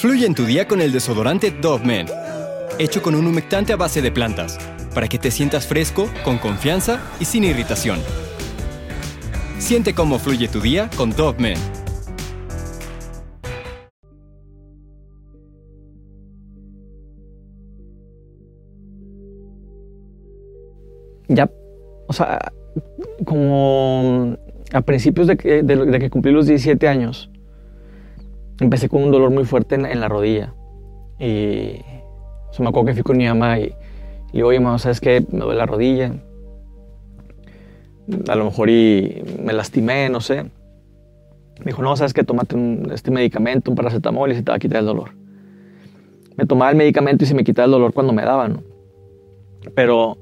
Fluye en tu día con el desodorante Dove Men, hecho con un humectante a base de plantas, para que te sientas fresco, con confianza y sin irritación. Siente cómo fluye tu día con Dove Men. Ya, o sea, como a principios de que, de, que cumplí los 17 años, empecé con un dolor muy fuerte en, la rodilla. Y o me acuerdo que fui con mi mamá y, le digo, oye, mamá, ¿sabes qué? Me duele la rodilla. A lo mejor y me lastimé, no sé. Me dijo, no, ¿sabes qué? Tómate este medicamento, un paracetamol y se te va a quitar el dolor. Me tomaba el medicamento y se me quitaba el dolor cuando me daba, ¿no? Pero,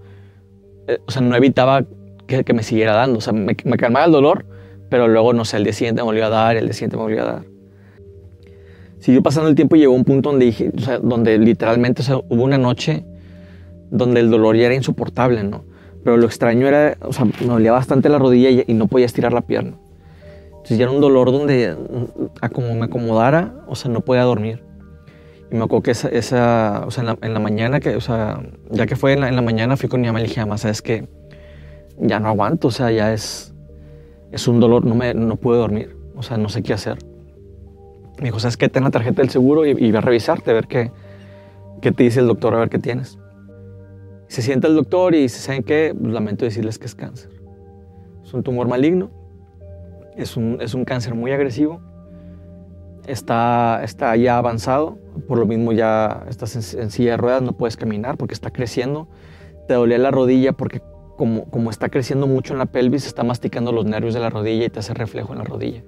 eh, o sea, no evitaba que, me siguiera dando. O sea, me, calmaba el dolor, pero luego, no sé, el día siguiente me volvió a dar, el día siguiente me volvió a dar. Siguió pasando el tiempo y llegó un punto donde, donde literalmente o hubo una noche donde el dolor ya era insoportable, ¿no? Pero lo extraño era, o sea, me dolía bastante la rodilla y, no podía estirar la pierna. Entonces ya era un dolor donde, a como me acomodara, o sea, no podía dormir. Y me acuerdo que esa, esa o sea, en la, mañana, que, o sea, ya que fue en la, en la mañana, fui con mi mamá y le dije, mamá, ¿sabes qué? ya no aguanto, o sea, ya es, es un dolor, no, me, no puedo dormir, o sea, no sé qué hacer. Me dijo, ¿sabes qué? Ten la tarjeta del seguro y, y a revisarte, a ver qué, qué te dice el doctor, a ver qué tienes. Se sienta el doctor y dice, ¿saben qué? Pues lamento decirles que es cáncer. Es un tumor maligno, es un, es un cáncer muy agresivo, está, está ya avanzado, por lo mismo ya estás en, silla de ruedas, no puedes caminar porque está creciendo, te dolía la rodilla porque como, está creciendo mucho en la pelvis, está masticando los nervios de la rodilla y te hace reflejo en la rodilla.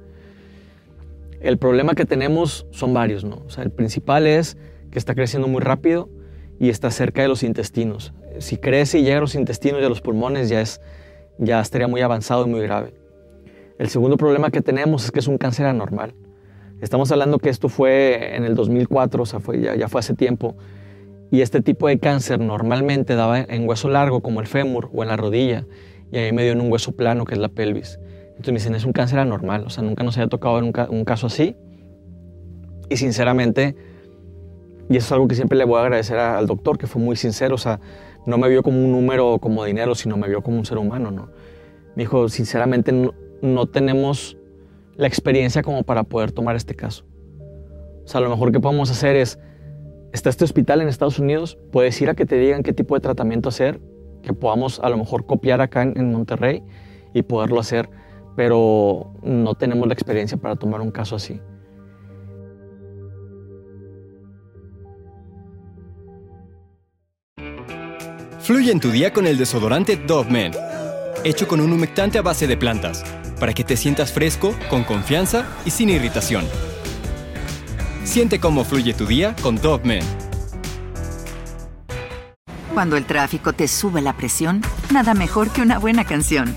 El problema que tenemos son varios, ¿no? O sea, el principal es que está creciendo muy rápido y está cerca de los intestinos. Si crece y llega a los intestinos y a los pulmones, ya, es, ya estaría muy avanzado y muy grave. El segundo problema que tenemos es que es un cáncer anormal. Estamos hablando que esto fue en el 2004, o sea, fue, ya, fue hace tiempo. Y este tipo de cáncer normalmente daba en hueso largo, como el fémur o en la rodilla, y ahí me dio en un hueso plano, que es la pelvis. Entonces me dicen, es un cáncer anormal, o sea, nunca nos había tocado en un, caso así. Y sinceramente, y eso es algo que siempre le voy a agradecer al doctor, que fue muy sincero, o sea, no me vio como un número como dinero, sino me vio como un ser humano, ¿no? Me dijo, sinceramente, no, no tenemos la experiencia como para poder tomar este caso. O sea, lo mejor que podemos hacer es está este hospital en Estados Unidos, puedes ir a que te digan qué tipo de tratamiento hacer, que podamos a lo mejor copiar acá en, Monterrey y poderlo hacer, pero no tenemos la experiencia para tomar un caso así. Fluye en tu día con el desodorante Dove Men, hecho con un humectante a base de plantas, para que te sientas fresco, con confianza y sin irritación. Siente cómo fluye tu día con Dove Men. Cuando el tráfico te sube la presión, nada mejor que una buena canción.